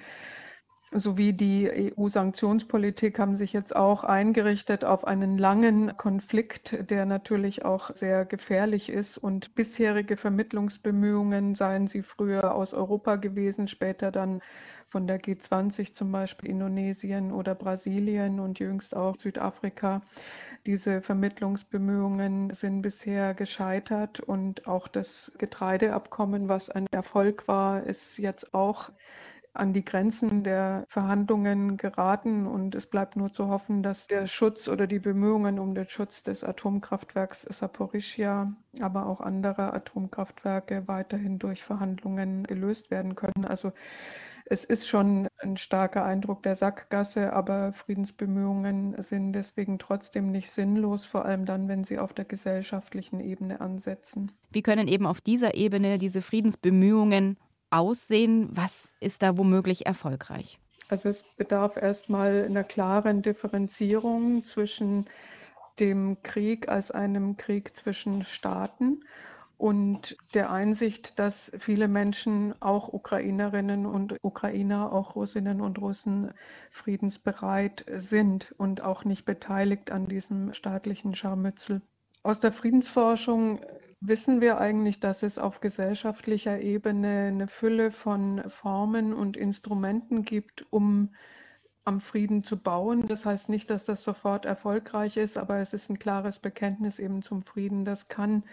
sowie die EU-Sanktionspolitik haben sich jetzt auch eingerichtet auf einen langen Konflikt, der natürlich auch sehr gefährlich ist. Und bisherige Vermittlungsbemühungen, seien sie früher aus Europa gewesen, später dann von der G20 zum Beispiel Indonesien oder Brasilien und jüngst auch Südafrika. Diese Vermittlungsbemühungen sind bisher gescheitert und auch das Getreideabkommen, was ein Erfolg war, ist jetzt auch an die Grenzen der Verhandlungen geraten und es bleibt nur zu hoffen, dass der Schutz oder die Bemühungen um den Schutz des Atomkraftwerks Saporischia, aber auch anderer Atomkraftwerke weiterhin durch Verhandlungen gelöst werden können. Also es ist schon ein starker Eindruck der Sackgasse, aber Friedensbemühungen sind deswegen trotzdem nicht sinnlos, vor allem dann, wenn sie auf der gesellschaftlichen Ebene ansetzen. Wie können eben auf dieser Ebene diese Friedensbemühungen aussehen? Was ist da womöglich erfolgreich? Also es bedarf erstmal einer klaren Differenzierung zwischen dem Krieg als einem Krieg zwischen Staaten und der Einsicht, dass viele Menschen, auch Ukrainerinnen und Ukrainer, auch Russinnen und Russen, friedensbereit sind und auch nicht beteiligt an diesem staatlichen Scharmützel. Aus der Friedensforschung wissen wir eigentlich, dass es auf gesellschaftlicher Ebene eine Fülle von Formen und Instrumenten gibt, um am Frieden zu bauen. Das heißt nicht, dass das sofort erfolgreich ist, aber es ist ein klares Bekenntnis eben zum Frieden. Das kann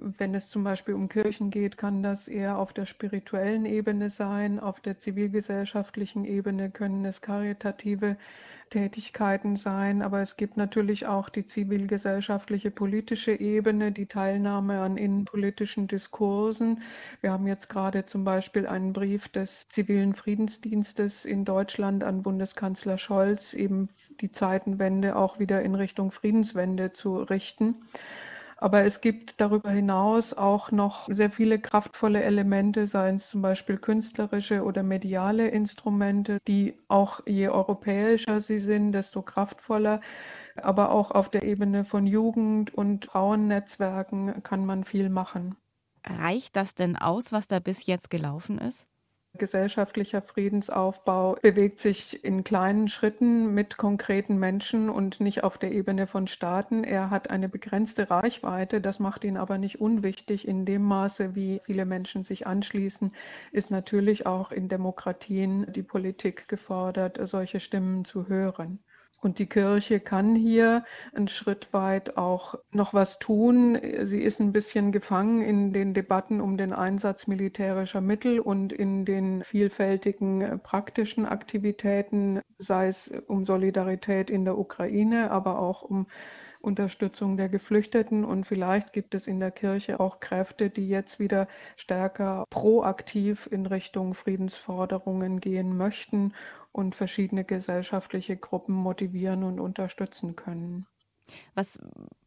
wenn es zum Beispiel um Kirchen geht, kann das eher auf der spirituellen Ebene sein. Auf der zivilgesellschaftlichen Ebene können es karitative Tätigkeiten sein, aber es gibt natürlich auch die zivilgesellschaftliche politische Ebene, die Teilnahme an innenpolitischen Diskursen. Wir haben jetzt gerade zum Beispiel einen Brief des zivilen Friedensdienstes in Deutschland an Bundeskanzler Scholz, eben die Zeitenwende auch wieder in Richtung Friedenswende zu richten. Aber es gibt darüber hinaus auch noch sehr viele kraftvolle Elemente, seien es zum Beispiel künstlerische oder mediale Instrumente, die auch je europäischer sie sind, desto kraftvoller. Aber auch auf der Ebene von Jugend- und Frauennetzwerken kann man viel machen. Reicht das denn aus, was da bis jetzt gelaufen ist? Gesellschaftlicher Friedensaufbau bewegt sich in kleinen Schritten mit konkreten Menschen und nicht auf der Ebene von Staaten. Er hat eine begrenzte Reichweite, das macht ihn aber nicht unwichtig. In dem Maße, wie viele Menschen sich anschließen, ist natürlich auch in Demokratien die Politik gefordert, solche Stimmen zu hören. Und die Kirche kann hier einen Schritt weit auch noch was tun. Sie ist ein bisschen gefangen in den Debatten um den Einsatz militärischer Mittel und in den vielfältigen äh, praktischen Aktivitäten, sei es um Solidarität in der Ukraine, aber auch um Unterstützung der Geflüchteten. Und vielleicht gibt es in der Kirche auch Kräfte, die jetzt wieder stärker proaktiv in Richtung Friedensforderungen gehen möchten und verschiedene gesellschaftliche Gruppen motivieren und unterstützen können. Was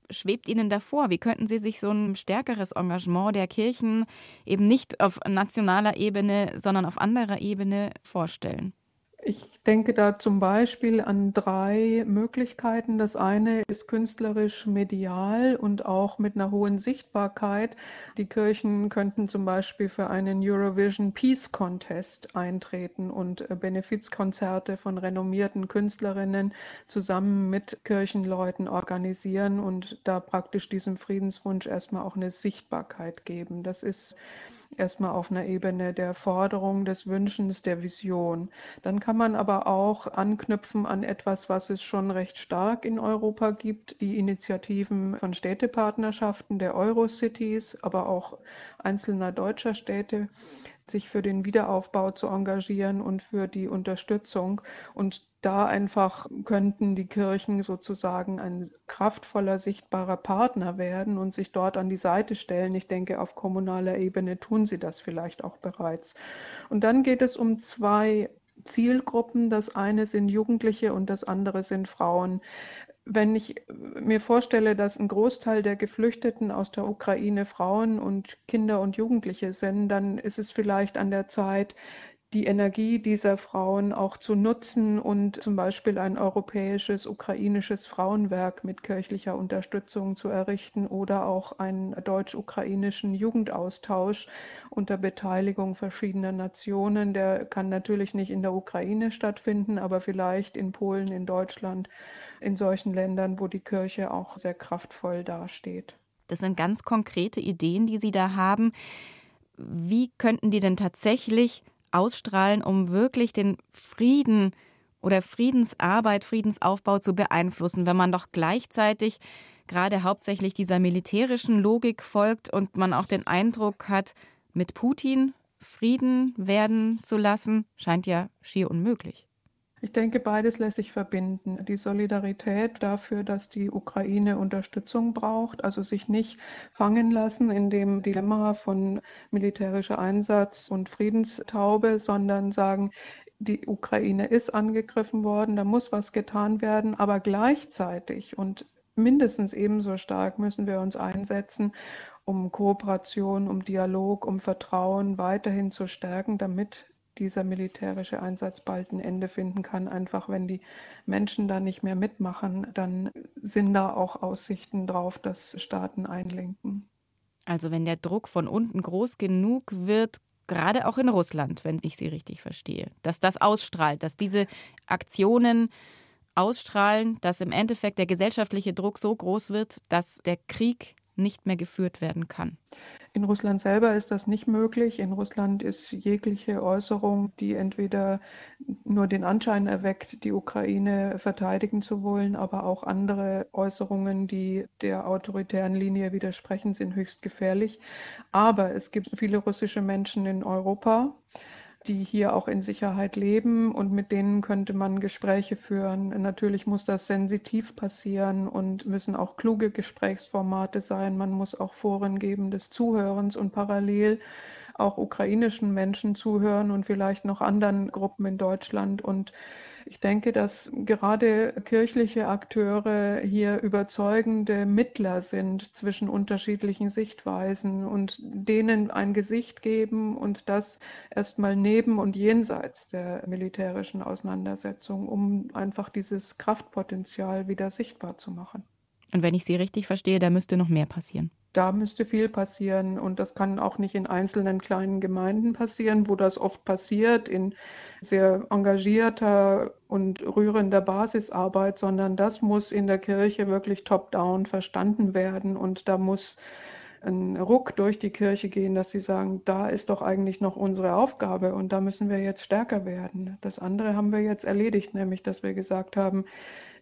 schwebt Ihnen davor? Wie könnten Sie sich so ein stärkeres Engagement der Kirchen eben nicht auf nationaler Ebene, sondern auf anderer Ebene vorstellen? Ich denke da zum Beispiel an drei Möglichkeiten. Das eine ist künstlerisch medial und auch mit einer hohen Sichtbarkeit. Die Kirchen könnten zum Beispiel für einen Eurovision Peace Contest eintreten und äh, Benefizkonzerte von renommierten Künstlerinnen zusammen mit Kirchenleuten organisieren und da praktisch diesem Friedenswunsch erstmal auch eine Sichtbarkeit geben. Das ist erstmal auf einer Ebene der Forderung, des Wünschens, der Vision. Dann kann man aber auch anknüpfen an etwas, was es schon recht stark in Europa gibt, die Initiativen von Städtepartnerschaften der Eurocities, aber auch einzelner deutscher Städte sich für den Wiederaufbau zu engagieren und für die Unterstützung. Und da einfach könnten die Kirchen sozusagen ein kraftvoller, sichtbarer Partner werden und sich dort an die Seite stellen. Ich denke, auf kommunaler Ebene tun sie das vielleicht auch bereits. Und dann geht es um zwei Zielgruppen. Das eine sind Jugendliche und das andere sind Frauen wenn ich mir vorstelle, dass ein Großteil der Geflüchteten aus der Ukraine Frauen und Kinder und Jugendliche sind, dann ist es vielleicht an der Zeit, die Energie dieser Frauen auch zu nutzen und zum Beispiel ein europäisches, ukrainisches Frauenwerk mit kirchlicher Unterstützung zu errichten oder auch einen deutsch-ukrainischen Jugendaustausch unter Beteiligung verschiedener Nationen. Der kann natürlich nicht in der Ukraine stattfinden, aber vielleicht in Polen, in Deutschland, in solchen Ländern, wo die Kirche auch sehr kraftvoll dasteht. Das sind ganz konkrete Ideen, die Sie da haben. Wie könnten die denn tatsächlich ausstrahlen, um wirklich den Frieden oder Friedensarbeit, Friedensaufbau zu beeinflussen, wenn man doch gleichzeitig gerade hauptsächlich dieser militärischen Logik folgt und man auch den Eindruck hat, mit Putin Frieden werden zu lassen, scheint ja schier unmöglich. Ich denke, beides lässt sich verbinden. Die Solidarität dafür, dass die Ukraine Unterstützung braucht, also sich nicht fangen lassen in dem Dilemma von militärischer Einsatz und Friedenstaube, sondern sagen, die Ukraine ist angegriffen worden, da muss was getan werden, aber gleichzeitig und mindestens ebenso stark müssen wir uns einsetzen, um Kooperation, um Dialog, um Vertrauen weiterhin zu stärken, damit dieser militärische Einsatz bald ein Ende finden kann. Einfach wenn die Menschen da nicht mehr mitmachen, dann sind da auch Aussichten drauf, dass Staaten einlenken. Also wenn der Druck von unten groß genug wird, gerade auch in Russland, wenn ich Sie richtig verstehe, dass das ausstrahlt, dass diese Aktionen ausstrahlen, dass im Endeffekt der gesellschaftliche Druck so groß wird, dass der Krieg nicht mehr geführt werden kann. In Russland selber ist das nicht möglich. In Russland ist jegliche Äußerung, die entweder nur den Anschein erweckt, die Ukraine verteidigen zu wollen, aber auch andere Äußerungen, die der autoritären Linie widersprechen, sind höchst gefährlich. Aber es gibt viele russische Menschen in Europa die hier auch in Sicherheit leben und mit denen könnte man Gespräche führen. Natürlich muss das sensitiv passieren und müssen auch kluge Gesprächsformate sein. Man muss auch Foren geben des Zuhörens und parallel auch ukrainischen Menschen zuhören und vielleicht noch anderen Gruppen in Deutschland. Und ich denke, dass gerade kirchliche Akteure hier überzeugende Mittler sind zwischen unterschiedlichen Sichtweisen und denen ein Gesicht geben und das erstmal neben und jenseits der militärischen Auseinandersetzung, um einfach dieses Kraftpotenzial wieder sichtbar zu machen. Und wenn ich Sie richtig verstehe, da müsste noch mehr passieren da müsste viel passieren. Und das kann auch nicht in einzelnen kleinen Gemeinden passieren, wo das oft passiert, in sehr engagierter und rührender Basisarbeit, sondern das muss in der Kirche wirklich top-down verstanden werden. Und da muss ein Ruck durch die Kirche gehen, dass sie sagen, da ist doch eigentlich noch unsere Aufgabe und da müssen wir jetzt stärker werden. Das andere haben wir jetzt erledigt, nämlich dass wir gesagt haben,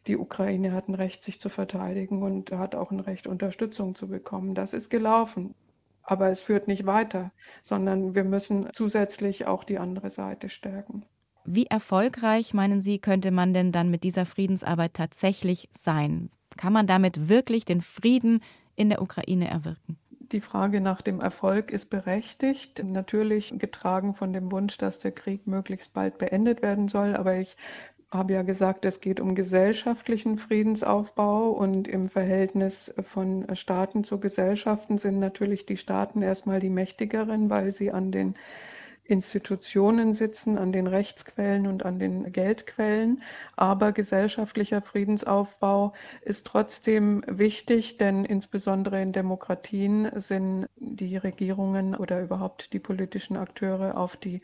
die Ukraine hat ein Recht, sich zu verteidigen und hat auch ein Recht, Unterstützung zu bekommen. Das ist gelaufen. Aber es führt nicht weiter, sondern wir müssen zusätzlich auch die andere Seite stärken. Wie erfolgreich, meinen Sie, könnte man denn dann mit dieser Friedensarbeit tatsächlich sein? Kann man damit wirklich den Frieden in der Ukraine erwirken? Die Frage nach dem Erfolg ist berechtigt, natürlich getragen von dem Wunsch, dass der Krieg möglichst bald beendet werden soll. Aber ich habe ja gesagt, es geht um gesellschaftlichen Friedensaufbau und im Verhältnis von Staaten zu Gesellschaften sind natürlich die Staaten erstmal die mächtigeren, weil sie an den Institutionen sitzen, an den Rechtsquellen und an den Geldquellen. Aber gesellschaftlicher Friedensaufbau ist trotzdem wichtig, denn insbesondere in Demokratien sind die Regierungen oder überhaupt die politischen Akteure auf die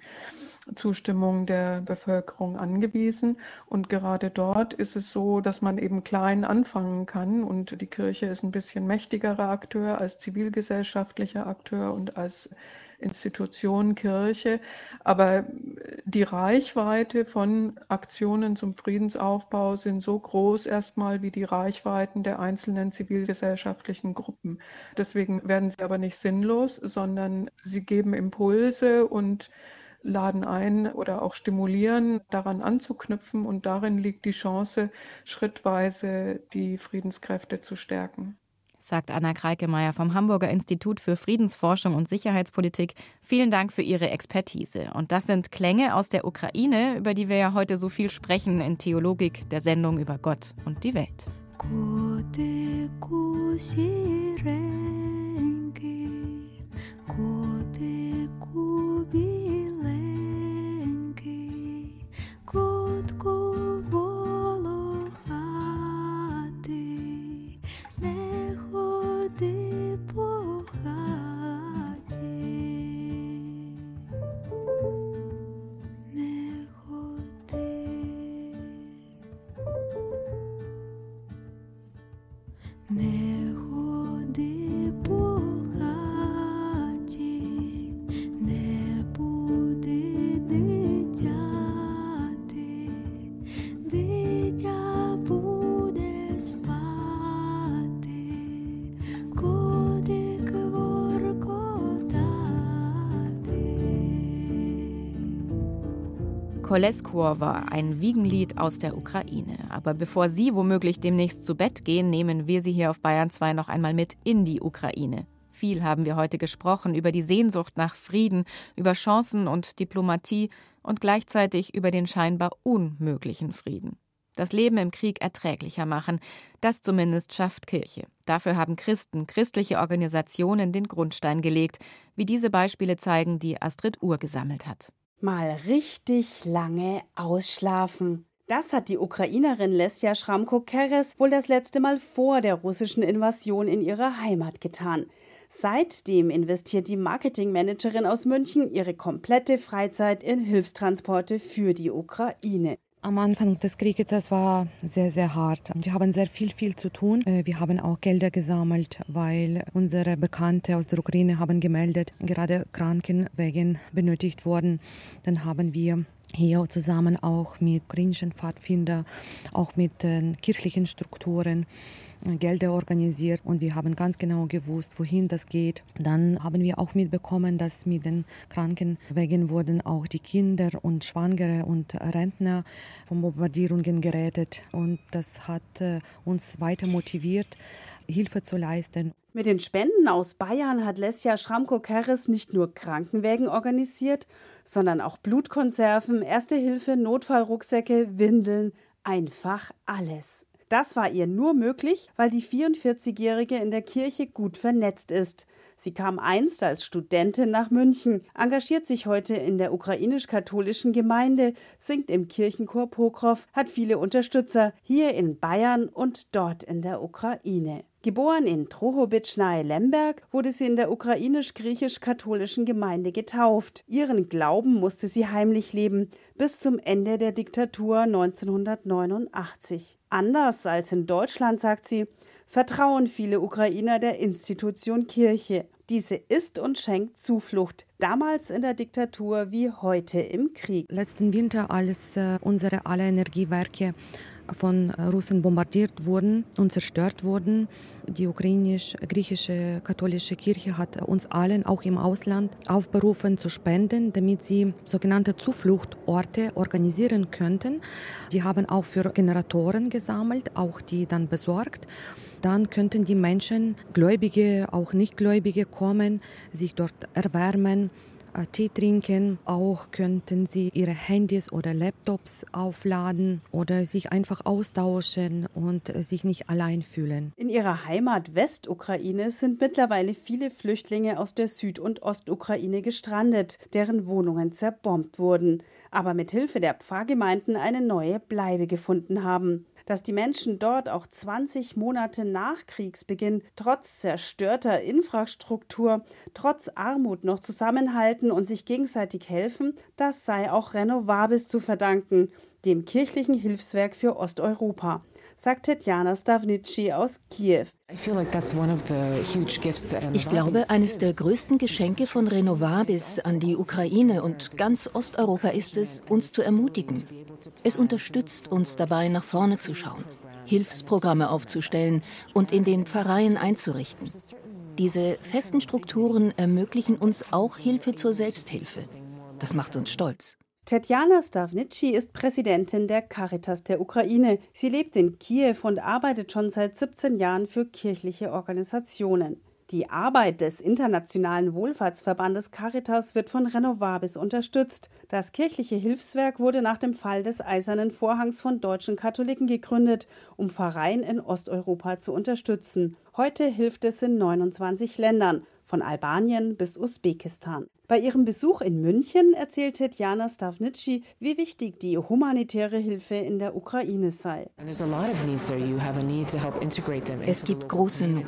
Zustimmung der Bevölkerung angewiesen. Und gerade dort ist es so, dass man eben klein anfangen kann. Und die Kirche ist ein bisschen mächtigerer Akteur als zivilgesellschaftlicher Akteur und als Institution Kirche, aber die Reichweite von Aktionen zum Friedensaufbau sind so groß erstmal wie die Reichweiten der einzelnen zivilgesellschaftlichen Gruppen. Deswegen werden sie aber nicht sinnlos, sondern sie geben Impulse und laden ein oder auch stimulieren, daran anzuknüpfen und darin liegt die Chance, schrittweise die Friedenskräfte zu stärken sagt Anna Kreikemeyer vom Hamburger Institut für Friedensforschung und Sicherheitspolitik. Vielen Dank für Ihre Expertise. Und das sind Klänge aus der Ukraine, über die wir ja heute so viel sprechen in Theologik, der Sendung über Gott und die Welt. War ein Wiegenlied aus der Ukraine. Aber bevor Sie womöglich demnächst zu Bett gehen, nehmen wir Sie hier auf Bayern 2 noch einmal mit in die Ukraine. Viel haben wir heute gesprochen über die Sehnsucht nach Frieden, über Chancen und Diplomatie und gleichzeitig über den scheinbar unmöglichen Frieden. Das Leben im Krieg erträglicher machen, das zumindest schafft Kirche. Dafür haben Christen, christliche Organisationen den Grundstein gelegt, wie diese Beispiele zeigen, die Astrid Uhr gesammelt hat mal richtig lange ausschlafen. Das hat die Ukrainerin Lesja Schramko-Keres wohl das letzte Mal vor der russischen Invasion in ihrer Heimat getan. Seitdem investiert die Marketingmanagerin aus München ihre komplette Freizeit in Hilfstransporte für die Ukraine. Am Anfang des Krieges, das war sehr, sehr hart. Wir haben sehr viel, viel zu tun. Äh, wir haben auch Gelder gesammelt, weil unsere Bekannte aus der Ukraine haben gemeldet, gerade Krankenwegen benötigt wurden. Dann haben wir hier zusammen auch mit ukrainischen Pfadfinder, auch mit den kirchlichen Strukturen äh, Gelder organisiert und wir haben ganz genau gewusst, wohin das geht. Dann haben wir auch mitbekommen, dass mit den Krankenwegen wurden auch die Kinder und Schwangere und Rentner von Bombardierungen gerettet und das hat äh, uns weiter motiviert, Hilfe zu leisten. Mit den Spenden aus Bayern hat Lesja Schramko-Kerres nicht nur Krankenwägen organisiert, sondern auch Blutkonserven, Erste Hilfe, Notfallrucksäcke, Windeln, einfach alles. Das war ihr nur möglich, weil die 44-Jährige in der Kirche gut vernetzt ist. Sie kam einst als Studentin nach München, engagiert sich heute in der ukrainisch-katholischen Gemeinde, singt im Kirchenchor Pokrow, hat viele Unterstützer hier in Bayern und dort in der Ukraine. Geboren in Trohobitsch nahe Lemberg, wurde sie in der ukrainisch-griechisch-katholischen Gemeinde getauft. Ihren Glauben musste sie heimlich leben, bis zum Ende der Diktatur 1989. Anders als in Deutschland, sagt sie, vertrauen viele Ukrainer der Institution Kirche. Diese ist und schenkt Zuflucht, damals in der Diktatur wie heute im Krieg. Letzten Winter, als äh, unsere alle Energiewerke von Russen bombardiert wurden und zerstört wurden. Die ukrainisch-griechische katholische Kirche hat uns allen, auch im Ausland, aufberufen zu spenden, damit sie sogenannte Zufluchtorte organisieren könnten. Die haben auch für Generatoren gesammelt, auch die dann besorgt. Dann könnten die Menschen, Gläubige, auch Nichtgläubige kommen, sich dort erwärmen äh, Tee trinken. Auch könnten sie ihre Handys oder Laptops aufladen oder sich einfach austauschen und äh, sich nicht allein fühlen. In ihrer Heimat Westukraine sind mittlerweile viele Flüchtlinge aus der Süd- und Ostukraine gestrandet, deren Wohnungen zerbombt wurden, aber mit Hilfe der Pfarrgemeinden eine neue Bleibe gefunden haben dass die Menschen dort auch 20 Monate nach Kriegsbeginn trotz zerstörter Infrastruktur, trotz Armut noch zusammenhalten und sich gegenseitig helfen, das sei auch Renovabis zu verdanken, dem kirchlichen Hilfswerk für Osteuropa sagt Tetjana Stavnitschi aus Kiew. Ich glaube, eines der größten Geschenke von Renovabis an die Ukraine und ganz Osteuropa ist es, uns zu ermutigen. Es unterstützt uns dabei, nach vorne zu schauen, Hilfsprogramme aufzustellen und in den Pfarreien einzurichten. Diese festen Strukturen ermöglichen uns auch Hilfe zur Selbsthilfe. Das macht uns stolz. Tetjana Stavnitschi ist Präsidentin der Caritas der Ukraine. Sie lebt in Kiew und arbeitet schon seit 17 Jahren für kirchliche Organisationen. Die Arbeit des Internationalen Wohlfahrtsverbandes Caritas wird von Renovabis unterstützt. Das kirchliche Hilfswerk wurde nach dem Fall des Eisernen Vorhangs von deutschen Katholiken gegründet, um Pfarreien in Osteuropa zu unterstützen. Heute hilft es in 29 Ländern, von Albanien bis Usbekistan. Bei ihrem Besuch in München erzählt Tetjana Stavnitschi, wie wichtig die humanitäre Hilfe in der Ukraine sei. Es gibt große Not.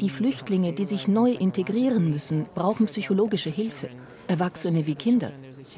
Die Flüchtlinge, die sich neu integrieren müssen, brauchen psychologische Hilfe. Erwachsene wie Kinder.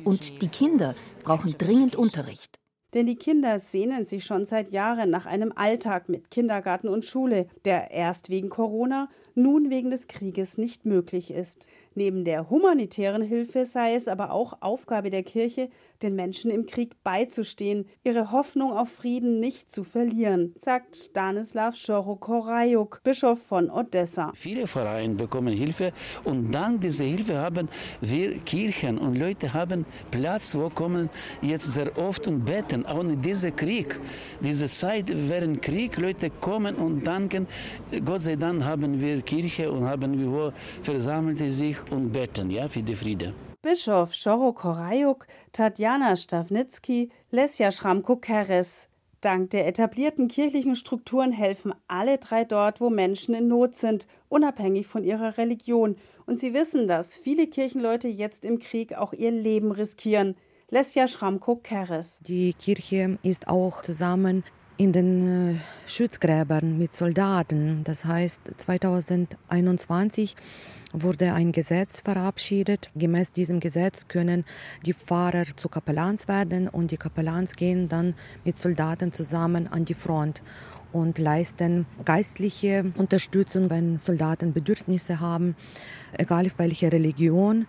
Und die Kinder brauchen dringend Unterricht. Denn die Kinder sehnen sich schon seit Jahren nach einem Alltag mit Kindergarten und Schule, der erst wegen Corona, nun wegen des Krieges nicht möglich ist. Neben der humanitären Hilfe sei es aber auch Aufgabe der Kirche, den Menschen im Krieg beizustehen, ihre Hoffnung auf Frieden nicht zu verlieren, sagt Stanislav Schorokorajuk, Bischof von Odessa. Viele Vereine bekommen Hilfe und dank dieser Hilfe haben wir Kirchen und Leute haben Platz, wo kommen jetzt sehr oft und beten. Ohne diesen Krieg, diese Zeit während Krieg, Leute kommen und danken. Gott sei Dank haben wir Kirche und haben wir versammelte sich und beten ja, für die Friede. Bischof Schoro Korajuk, Tatjana Stavnitsky, Lesja Schramko-Keres. Dank der etablierten kirchlichen Strukturen helfen alle drei dort, wo Menschen in Not sind, unabhängig von ihrer Religion. Und sie wissen, dass viele Kirchenleute jetzt im Krieg auch ihr Leben riskieren. Lesja Schramko-Keres. Die Kirche ist auch zusammen in den äh, Schützgräbern mit Soldaten. Das heißt, 2021 wurde ein Gesetz verabschiedet. Gemäß diesem Gesetz können die Pfarrer zu Kapellans werden und die Kapellans gehen dann mit Soldaten zusammen an die Front und leisten geistliche Unterstützung, wenn Soldaten Bedürfnisse haben, egal welche Religion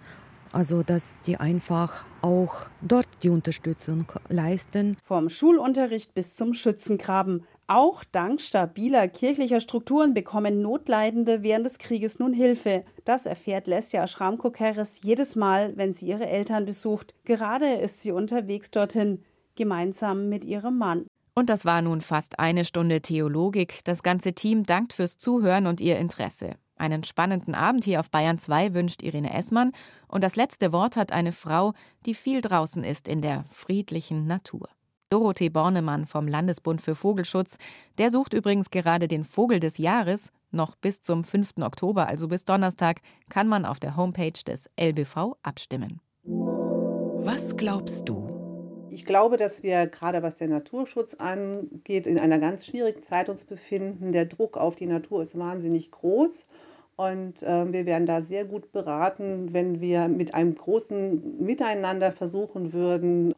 Also dass die einfach auch dort die Unterstützung leisten. Vom Schulunterricht bis zum Schützengraben. Auch dank stabiler kirchlicher Strukturen bekommen Notleidende während des Krieges nun Hilfe. Das erfährt Lesja Schramko-Keres jedes Mal, wenn sie ihre Eltern besucht. Gerade ist sie unterwegs dorthin, gemeinsam mit ihrem Mann. Und das war nun fast eine Stunde Theologik. Das ganze Team dankt fürs Zuhören und ihr Interesse. Einen spannenden Abend hier auf Bayern 2 wünscht Irene Essmann. Und das letzte Wort hat eine Frau, die viel draußen ist in der friedlichen Natur. Dorothee Bornemann vom Landesbund für Vogelschutz. Der sucht übrigens gerade den Vogel des Jahres. Noch bis zum 5. Oktober, also bis Donnerstag, kann man auf der Homepage des LBV abstimmen. Was glaubst du? Ich glaube, dass wir gerade was den Naturschutz angeht, in einer ganz schwierigen Zeit uns befinden. Der Druck auf die Natur ist wahnsinnig groß. Und äh, wir wären da sehr gut beraten, wenn wir mit einem großen Miteinander versuchen würden,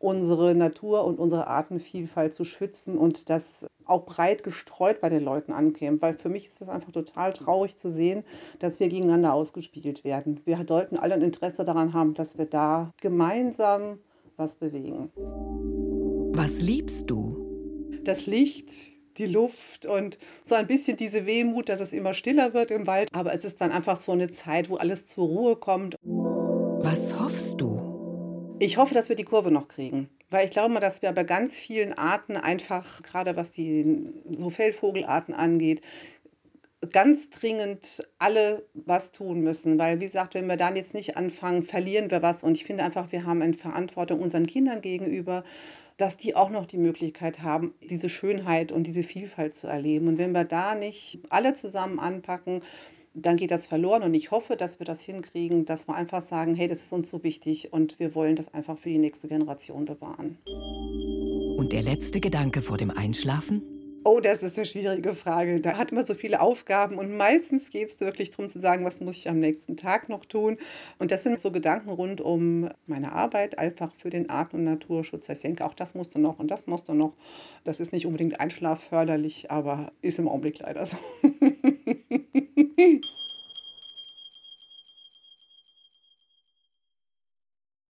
unsere Natur und unsere Artenvielfalt zu schützen und das auch breit gestreut bei den Leuten ankäme. Weil für mich ist es einfach total traurig zu sehen, dass wir gegeneinander ausgespielt werden. Wir sollten alle ein Interesse daran haben, dass wir da gemeinsam was bewegen. Was liebst du? Das Licht, die Luft und so ein bisschen diese Wehmut, dass es immer stiller wird im Wald. Aber es ist dann einfach so eine Zeit, wo alles zur Ruhe kommt. Was hoffst du? Ich hoffe, dass wir die Kurve noch kriegen. Weil ich glaube mal, dass wir bei ganz vielen Arten einfach, gerade was die so Fellvogelarten angeht, ganz dringend alle was tun müssen, weil wie gesagt, wenn wir dann jetzt nicht anfangen, verlieren wir was und ich finde einfach, wir haben eine Verantwortung unseren Kindern gegenüber, dass die auch noch die Möglichkeit haben, diese Schönheit und diese Vielfalt zu erleben und wenn wir da nicht alle zusammen anpacken, dann geht das verloren und ich hoffe, dass wir das hinkriegen, dass wir einfach sagen, hey, das ist uns so wichtig und wir wollen das einfach für die nächste Generation bewahren. Und der letzte Gedanke vor dem Einschlafen? Oh, das ist eine schwierige Frage. Da hat man so viele Aufgaben und meistens geht es wirklich darum zu sagen, was muss ich am nächsten Tag noch tun. Und das sind so Gedanken rund um meine Arbeit, einfach für den Arten- und Naturschutz. Ich denke, auch das musst du noch und das musst du noch. Das ist nicht unbedingt einschlafförderlich, aber ist im Augenblick leider so.